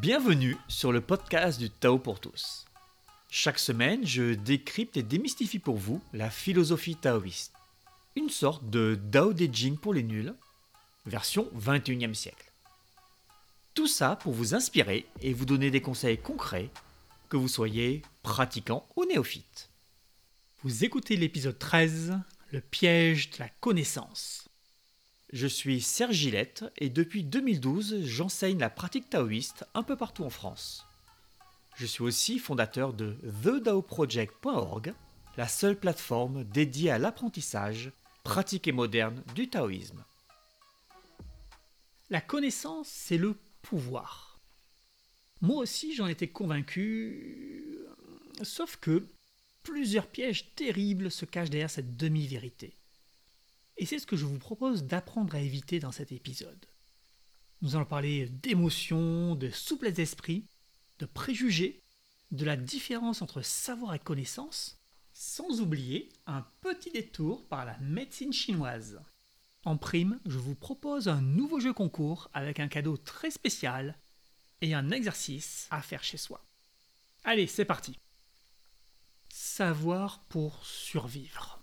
Bienvenue sur le podcast du Tao pour tous. Chaque semaine, je décrypte et démystifie pour vous la philosophie taoïste. Une sorte de Dao De Jing pour les nuls, version 21e siècle. Tout ça pour vous inspirer et vous donner des conseils concrets, que vous soyez pratiquant ou néophyte. Vous écoutez l'épisode 13, le piège de la connaissance. Je suis Serge Gillette et depuis 2012, j'enseigne la pratique taoïste un peu partout en France. Je suis aussi fondateur de TheDaoProject.org, la seule plateforme dédiée à l'apprentissage, pratique et moderne du taoïsme. La connaissance, c'est le pouvoir. Moi aussi, j'en étais convaincu, sauf que plusieurs pièges terribles se cachent derrière cette demi-vérité. Et c'est ce que je vous propose d'apprendre à éviter dans cet épisode. Nous allons parler d'émotions, de souplesse d'esprit, de préjugés, de la différence entre savoir et connaissance, sans oublier un petit détour par la médecine chinoise. En prime, je vous propose un nouveau jeu concours avec un cadeau très spécial et un exercice à faire chez soi. Allez, c'est parti. Savoir pour survivre.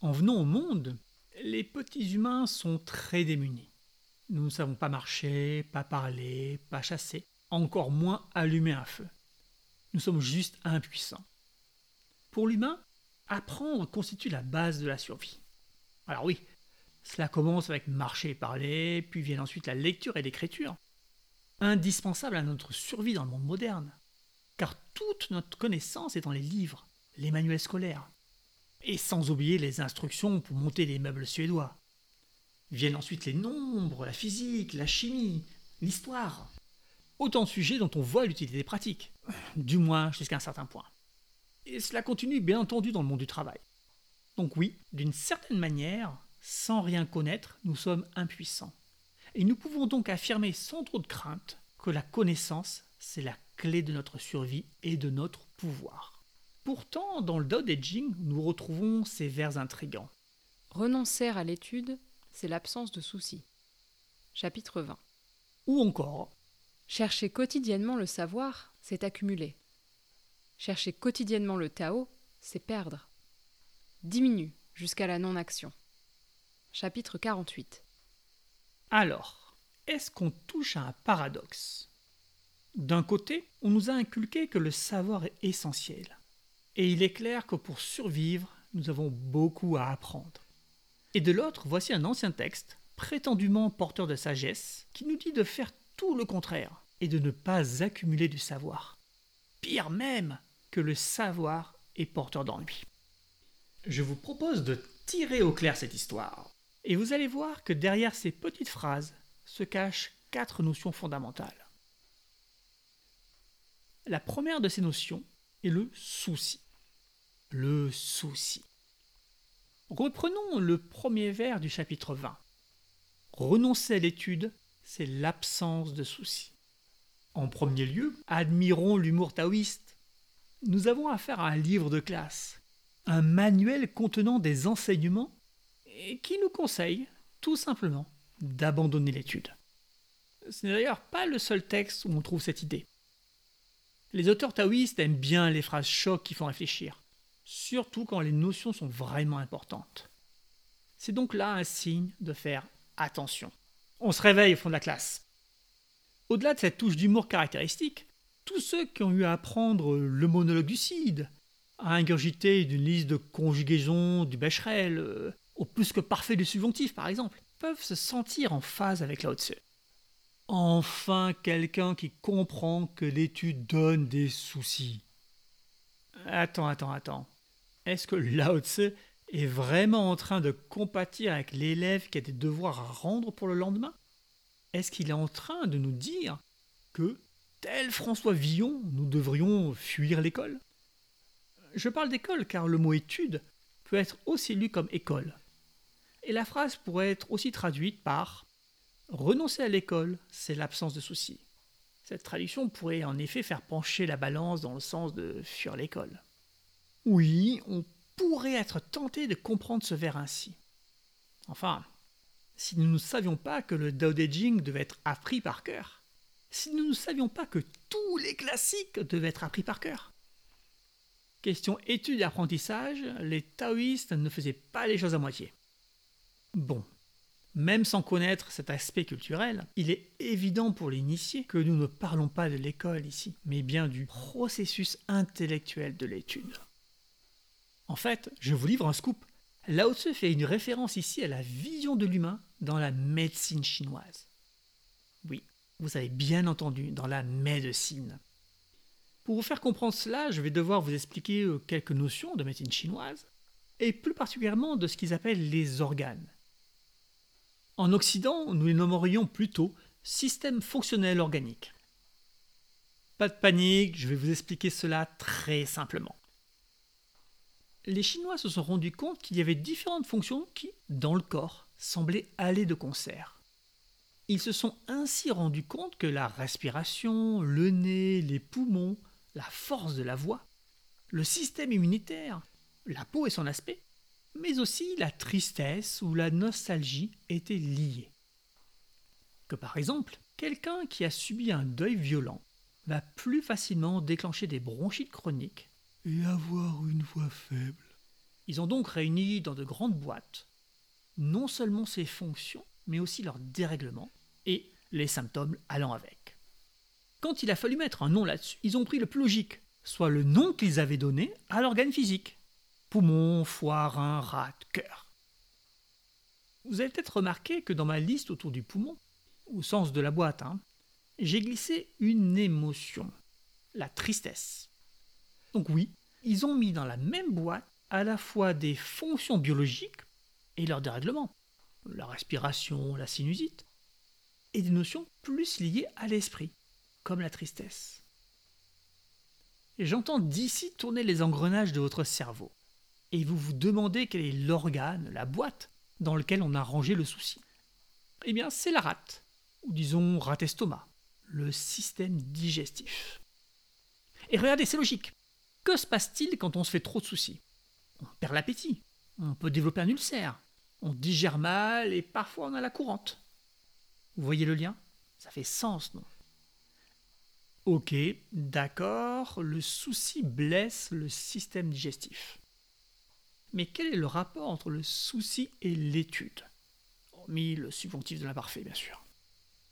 En venant au monde, les petits humains sont très démunis. Nous ne savons pas marcher, pas parler, pas chasser, encore moins allumer un feu. Nous sommes juste impuissants. Pour l'humain, apprendre constitue la base de la survie. Alors oui, cela commence avec marcher et parler, puis vient ensuite la lecture et l'écriture, indispensable à notre survie dans le monde moderne, car toute notre connaissance est dans les livres, les manuels scolaires, et sans oublier les instructions pour monter les meubles suédois. Viennent ensuite les nombres, la physique, la chimie, l'histoire. Autant de sujets dont on voit l'utilité pratique, du moins jusqu'à un certain point. Et cela continue bien entendu dans le monde du travail. Donc oui, d'une certaine manière, sans rien connaître, nous sommes impuissants. Et nous pouvons donc affirmer sans trop de crainte que la connaissance, c'est la clé de notre survie et de notre pouvoir. Pourtant, dans le Dao De Jing, nous retrouvons ces vers intrigants. Renoncer à l'étude, c'est l'absence de soucis. Chapitre 20. Ou encore Chercher quotidiennement le savoir, c'est accumuler. Chercher quotidiennement le Tao, c'est perdre. Diminue jusqu'à la non-action. Chapitre 48. Alors, est-ce qu'on touche à un paradoxe? D'un côté, on nous a inculqué que le savoir est essentiel. Et il est clair que pour survivre, nous avons beaucoup à apprendre. Et de l'autre, voici un ancien texte, prétendument porteur de sagesse, qui nous dit de faire tout le contraire et de ne pas accumuler du savoir. Pire même que le savoir est porteur d'ennui. Je vous propose de tirer au clair cette histoire. Et vous allez voir que derrière ces petites phrases se cachent quatre notions fondamentales. La première de ces notions est le souci le souci. Reprenons le premier vers du chapitre 20. Renoncer à l'étude, c'est l'absence de souci. En premier lieu, admirons l'humour taoïste. Nous avons affaire à un livre de classe, un manuel contenant des enseignements qui nous conseille, tout simplement, d'abandonner l'étude. Ce n'est d'ailleurs pas le seul texte où on trouve cette idée. Les auteurs taoïstes aiment bien les phrases chocs qui font réfléchir surtout quand les notions sont vraiment importantes. C'est donc là un signe de faire attention. On se réveille au fond de la classe. Au-delà de cette touche d'humour caractéristique, tous ceux qui ont eu à apprendre le monologue du Cid, à ingurgiter d'une liste de conjugaisons du Becherel, euh, au plus que parfait du subjonctif par exemple, peuvent se sentir en phase avec Lao Tse. Enfin quelqu'un qui comprend que l'étude donne des soucis. Attends, attends, attends. Est-ce que Lao Tse est vraiment en train de compatir avec l'élève qui a des devoirs à rendre pour le lendemain? Est-ce qu'il est en train de nous dire que, tel François Villon, nous devrions fuir l'école? Je parle d'école car le mot étude peut être aussi lu comme école. Et la phrase pourrait être aussi traduite par Renoncer à l'école, c'est l'absence de soucis. Cette traduction pourrait en effet faire pencher la balance dans le sens de fuir l'école. Oui, on pourrait être tenté de comprendre ce vers ainsi. Enfin, si nous ne savions pas que le De Jing devait être appris par cœur, si nous ne savions pas que tous les classiques devaient être appris par cœur Question étude et apprentissage, les taoïstes ne faisaient pas les choses à moitié. Bon, même sans connaître cet aspect culturel, il est évident pour l'initié que nous ne parlons pas de l'école ici, mais bien du processus intellectuel de l'étude. En fait, je vous livre un scoop. Lao Tzu fait une référence ici à la vision de l'humain dans la médecine chinoise. Oui, vous avez bien entendu, dans la médecine. Pour vous faire comprendre cela, je vais devoir vous expliquer euh, quelques notions de médecine chinoise, et plus particulièrement de ce qu'ils appellent les organes. En Occident, nous les nommerions plutôt système fonctionnel organique. Pas de panique, je vais vous expliquer cela très simplement. Les Chinois se sont rendus compte qu'il y avait différentes fonctions qui, dans le corps, semblaient aller de concert. Ils se sont ainsi rendus compte que la respiration, le nez, les poumons, la force de la voix, le système immunitaire, la peau et son aspect, mais aussi la tristesse ou la nostalgie étaient liées. Que par exemple, quelqu'un qui a subi un deuil violent va plus facilement déclencher des bronchites chroniques et avoir une voix faible. Ils ont donc réuni dans de grandes boîtes non seulement ces fonctions, mais aussi leurs dérèglements et les symptômes allant avec. Quand il a fallu mettre un nom là-dessus, ils ont pris le plus logique, soit le nom qu'ils avaient donné à l'organe physique poumon, foie, rein, rate, cœur. Vous avez peut-être remarqué que dans ma liste autour du poumon, au sens de la boîte, hein, j'ai glissé une émotion, la tristesse. Donc oui, ils ont mis dans la même boîte à la fois des fonctions biologiques et leur dérèglement, la respiration, la sinusite, et des notions plus liées à l'esprit, comme la tristesse. J'entends d'ici tourner les engrenages de votre cerveau et vous vous demandez quel est l'organe, la boîte, dans lequel on a rangé le souci. Eh bien, c'est la rate, ou disons rate estomac, le système digestif. Et regardez, c'est logique. Que se passe-t-il quand on se fait trop de soucis? On perd l'appétit, on peut développer un ulcère, on digère mal et parfois on a la courante. Vous voyez le lien? Ça fait sens, non? Ok, d'accord, le souci blesse le système digestif. Mais quel est le rapport entre le souci et l'étude? Hormis le subjonctif de l'imparfait, bien sûr.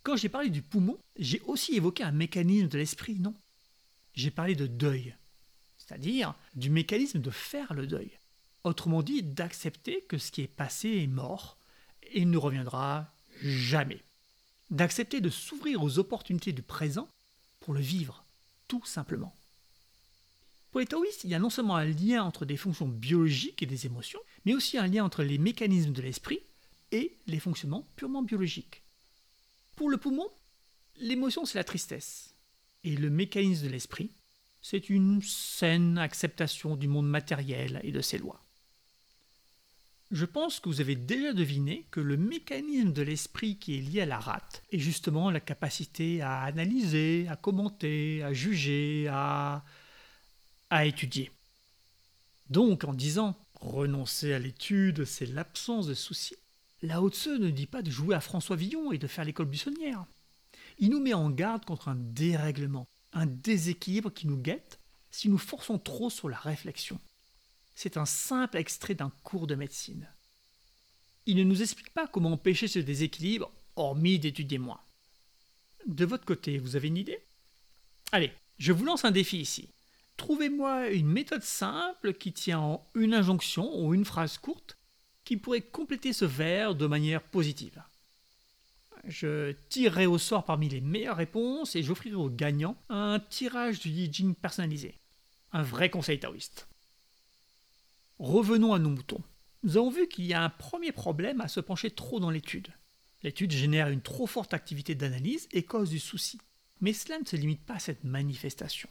Quand j'ai parlé du poumon, j'ai aussi évoqué un mécanisme de l'esprit, non? J'ai parlé de deuil, c'est-à-dire du mécanisme de faire le deuil. Autrement dit, d'accepter que ce qui est passé est mort et ne reviendra jamais. D'accepter de s'ouvrir aux opportunités du présent pour le vivre, tout simplement. Pour les taoïstes, il y a non seulement un lien entre des fonctions biologiques et des émotions, mais aussi un lien entre les mécanismes de l'esprit et les fonctionnements purement biologiques. Pour le poumon, l'émotion c'est la tristesse, et le mécanisme de l'esprit, c'est une saine acceptation du monde matériel et de ses lois. Je pense que vous avez déjà deviné que le mécanisme de l'esprit qui est lié à la rate est justement la capacité à analyser, à commenter, à juger, à à étudier. Donc en disant renoncer à l'étude, c'est l'absence de soucis, Lao Tzu ne dit pas de jouer à François Villon et de faire l'école buissonnière. Il nous met en garde contre un dérèglement, un déséquilibre qui nous guette si nous forçons trop sur la réflexion. C'est un simple extrait d'un cours de médecine. Il ne nous explique pas comment empêcher ce déséquilibre, hormis d'étudier moins. De votre côté, vous avez une idée? Allez, je vous lance un défi ici. Trouvez-moi une méthode simple qui tient en une injonction ou une phrase courte qui pourrait compléter ce vers de manière positive. Je tirerai au sort parmi les meilleures réponses et j'offrirai aux gagnants un tirage du Yi personnalisé. Un vrai conseil taoïste. Revenons à nos moutons. Nous avons vu qu'il y a un premier problème à se pencher trop dans l'étude. L'étude génère une trop forte activité d'analyse et cause du souci. Mais cela ne se limite pas à cette manifestation.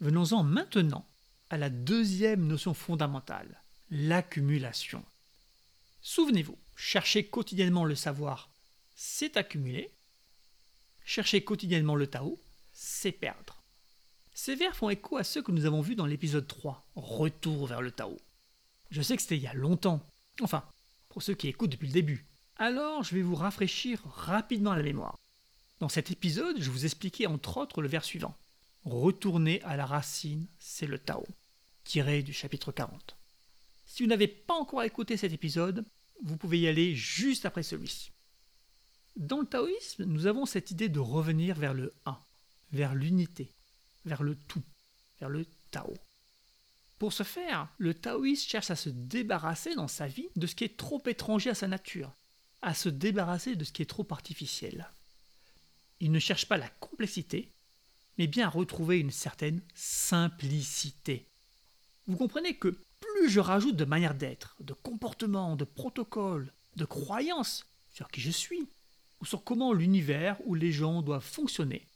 Venons-en maintenant à la deuxième notion fondamentale, l'accumulation. Souvenez-vous, chercher quotidiennement le savoir, c'est accumuler. Chercher quotidiennement le Tao, c'est perdre. Ces vers font écho à ceux que nous avons vus dans l'épisode 3, Retour vers le Tao. Je sais que c'était il y a longtemps, enfin, pour ceux qui écoutent depuis le début. Alors je vais vous rafraîchir rapidement la mémoire. Dans cet épisode, je vous expliquais entre autres le vers suivant. Retourner à la racine, c'est le Tao, tiré du chapitre 40. Si vous n'avez pas encore écouté cet épisode, vous pouvez y aller juste après celui-ci. Dans le taoïsme, nous avons cette idée de revenir vers le un, vers l'unité, vers le tout, vers le Tao. Pour ce faire, le taoïste cherche à se débarrasser dans sa vie de ce qui est trop étranger à sa nature, à se débarrasser de ce qui est trop artificiel. Il ne cherche pas la complexité, mais bien à retrouver une certaine simplicité. Vous comprenez que plus je rajoute de manière d'être, de comportement, de protocole, de croyances sur qui je suis, ou sur comment l'univers ou les gens doivent fonctionner,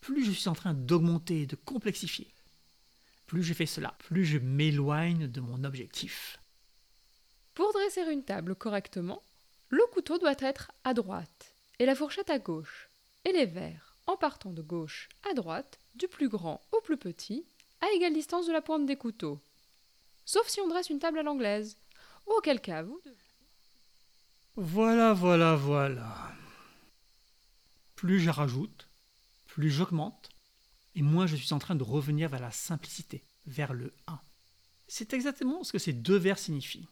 plus je suis en train d'augmenter, de complexifier. Plus je fais cela, plus je m'éloigne de mon objectif. Pour dresser une table correctement, le couteau doit être à droite et la fourchette à gauche, et les verres en partant de gauche à droite, du plus grand au plus petit, à égale distance de la pointe des couteaux. Sauf si on dresse une table à l'anglaise, auquel cas vous Voilà, voilà, voilà. Plus je rajoute, plus j'augmente, et moins je suis en train de revenir vers la simplicité, vers le 1. C'est exactement ce que ces deux vers signifient.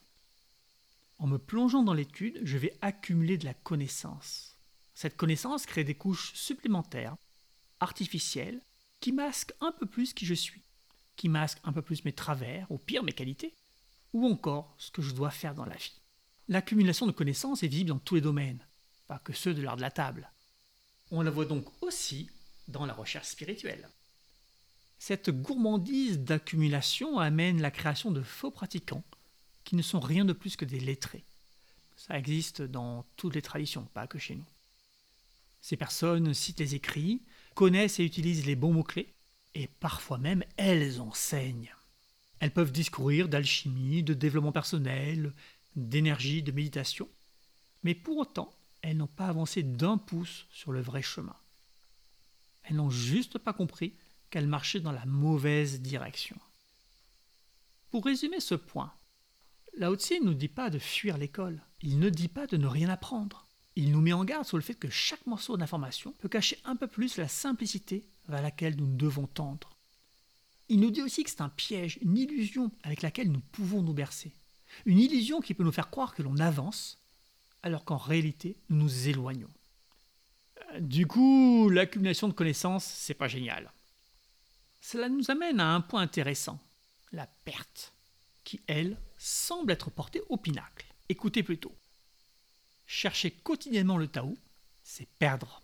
En me plongeant dans l'étude, je vais accumuler de la connaissance. Cette connaissance crée des couches supplémentaires, artificielles, qui masquent un peu plus qui je suis, qui masquent un peu plus mes travers, ou pire mes qualités, ou encore ce que je dois faire dans la vie. L'accumulation de connaissances est visible dans tous les domaines, pas que ceux de l'art de la table. On la voit donc aussi dans la recherche spirituelle. Cette gourmandise d'accumulation amène la création de faux pratiquants qui ne sont rien de plus que des lettrés. Ça existe dans toutes les traditions, pas que chez nous. Ces personnes citent les écrits, connaissent et utilisent les bons mots-clés, et parfois même elles enseignent. Elles peuvent discourir d'alchimie, de développement personnel, d'énergie, de méditation, mais pour autant, elles n'ont pas avancé d'un pouce sur le vrai chemin. Elles n'ont juste pas compris qu'elles marchaient dans la mauvaise direction. Pour résumer ce point, Lao Tse ne nous dit pas de fuir l'école. Il ne dit pas de ne rien apprendre. Il nous met en garde sur le fait que chaque morceau d'information peut cacher un peu plus la simplicité vers laquelle nous devons tendre. Il nous dit aussi que c'est un piège, une illusion avec laquelle nous pouvons nous bercer. Une illusion qui peut nous faire croire que l'on avance, alors qu'en réalité, nous nous éloignons. Du coup, l'accumulation de connaissances, c'est pas génial. Cela nous amène à un point intéressant, la perte, qui, elle, semble être porté au pinacle. Écoutez plutôt. Chercher quotidiennement le Tao, c'est perdre.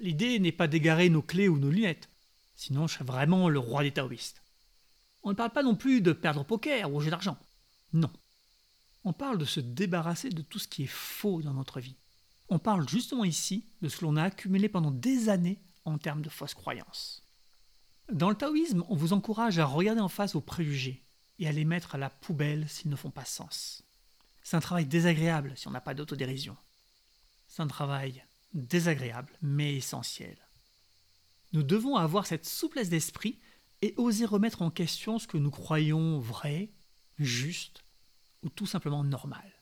L'idée n'est pas d'égarer nos clés ou nos lunettes, sinon je serais vraiment le roi des taoïstes. On ne parle pas non plus de perdre au poker ou au jeu d'argent. Non. On parle de se débarrasser de tout ce qui est faux dans notre vie. On parle justement ici de ce que l'on a accumulé pendant des années en termes de fausses croyances. Dans le taoïsme, on vous encourage à regarder en face vos préjugés, et à les mettre à la poubelle s'ils ne font pas sens. C'est un travail désagréable si on n'a pas d'autodérision. C'est un travail désagréable mais essentiel. Nous devons avoir cette souplesse d'esprit et oser remettre en question ce que nous croyons vrai, juste ou tout simplement normal.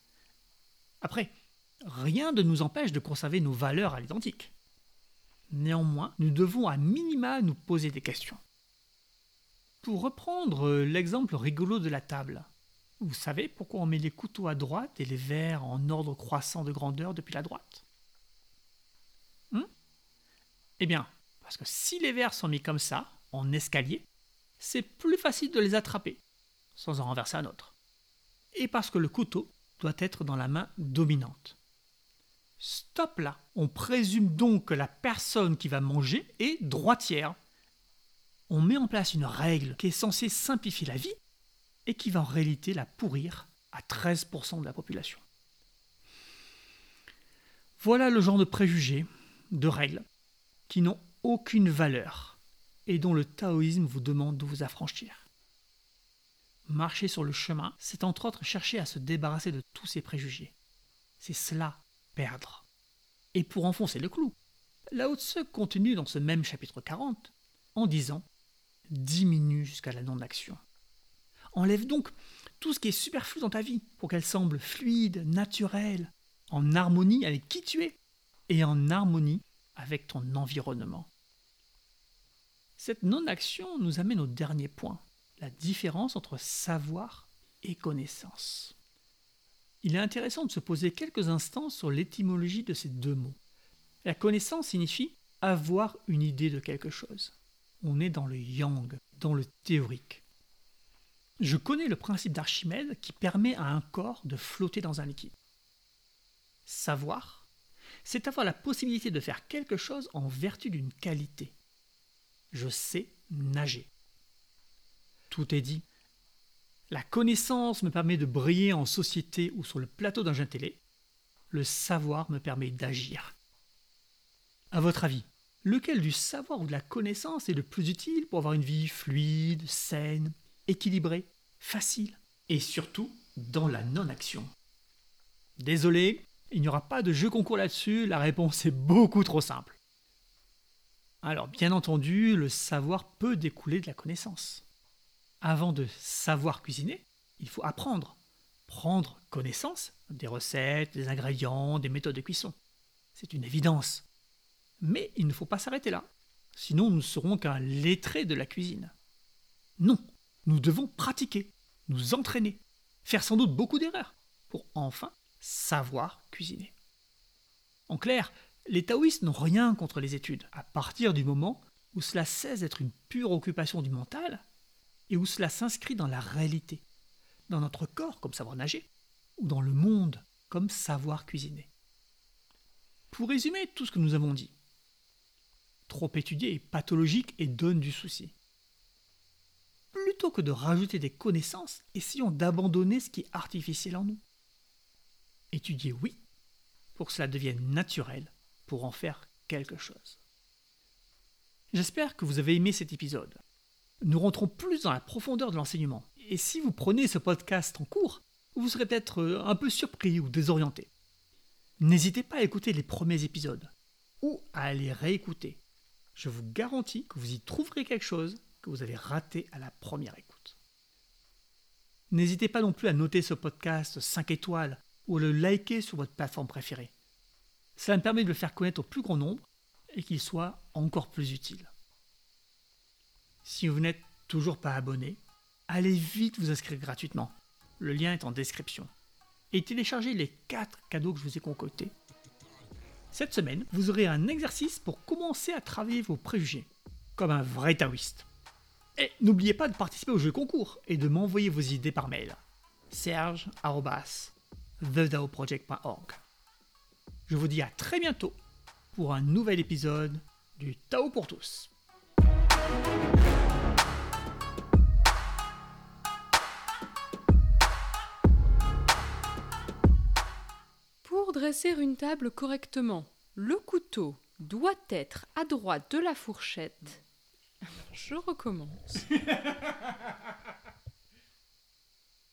Après, rien ne nous empêche de conserver nos valeurs à l'identique. Néanmoins, nous devons à minima nous poser des questions. Pour reprendre euh, l'exemple rigolo de la table, vous savez pourquoi on met les couteaux à droite et les verres en ordre croissant de grandeur depuis la droite? Hmm? Eh bien, parce que si les verres sont mis comme ça, en escalier, c'est plus facile de les attraper, sans en renverser un autre. Et parce que le couteau doit être dans la main dominante. Stop là On présume donc que la personne qui va manger est droitière, on met en place une règle qui est censée simplifier la vie et qui va en réalité la pourrir à 13% de la population. Voilà le genre de préjugés, de règles, qui n'ont aucune valeur et dont le taoïsme vous demande de vous affranchir. Marcher sur le chemin, c'est entre autres chercher à se débarrasser de tous ces préjugés. C'est cela, perdre. Et pour enfoncer le clou, Lao Tse continue dans ce même chapitre 40 en disant diminue jusqu'à la non-action. Enlève donc tout ce qui est superflu dans ta vie pour qu'elle semble fluide, naturelle, en harmonie avec qui tu es et en harmonie avec ton environnement. Cette non-action nous amène au dernier point, la différence entre savoir et connaissance. Il est intéressant de se poser quelques instants sur l'étymologie de ces deux mots. La connaissance signifie avoir une idée de quelque chose. On est dans le yang, dans le théorique. Je connais le principe d'Archimède qui permet à un corps de flotter dans un liquide. Savoir, c'est avoir la possibilité de faire quelque chose en vertu d'une qualité. Je sais nager. Tout est dit. La connaissance me permet de briller en société ou sur le plateau d'un jeune télé. Le savoir me permet d'agir. À votre avis, lequel du savoir ou de la connaissance est le plus utile pour avoir une vie fluide, saine, équilibrée, facile et surtout dans la non-action? Désolé, il n'y aura pas de jeu concours là-dessus, la réponse est beaucoup trop simple. Alors bien entendu, le savoir peut découler de la connaissance avant de savoir cuisiner, il faut apprendre. Prendre connaissance des recettes, des ingrédients, des méthodes de cuisson. C'est une évidence. Mais il ne faut pas s'arrêter là. Sinon, nous ne serons qu'un lettré de la cuisine. Non, nous devons pratiquer, nous entraîner, faire sans doute beaucoup d'erreurs pour enfin savoir cuisiner. En clair, les taoïstes n'ont rien contre les études. À partir du moment où cela cesse d'être une pure occupation du mental et où cela s'inscrit dans la réalité, dans notre corps comme savoir nager, ou dans le monde comme savoir cuisiner. Pour résumer tout ce que nous avons dit, trop étudié est pathologique et donne du souci. Plutôt que de rajouter des connaissances, essayons d'abandonner ce qui est artificiel en nous. Étudier, oui, pour que cela devienne naturel, pour en faire quelque chose. J'espère que vous avez aimé cet épisode nous rentrons plus dans la profondeur de l'enseignement. Et si vous prenez ce podcast en cours, vous serez peut-être euh, un peu surpris ou désorienté. N'hésitez pas à écouter les premiers épisodes ou à les réécouter. Je vous garantis que vous y trouverez quelque chose que vous avez raté à la première écoute. N'hésitez pas non plus à noter ce podcast 5 étoiles ou à le liker sur votre plateforme préférée. Cela me permet de le faire connaître au plus grand nombre et qu'il soit encore plus utile. Si vous n'êtes toujours pas abonné, allez vite vous inscrire gratuitement. Le lien est en description. Et téléchargez les 4 cadeaux que je vous ai concoctés. Cette semaine, vous aurez un exercice pour commencer à travailler vos préjugés, comme un vrai taoïste. Et n'oubliez pas de participer au jeu concours et de m'envoyer vos idées par mail. serge.thedaoproject.org Je vous dis à très bientôt pour un nouvel épisode du Tao pour tous. Pour dresser une table correctement, le couteau doit être à droite de la fourchette. Je recommence.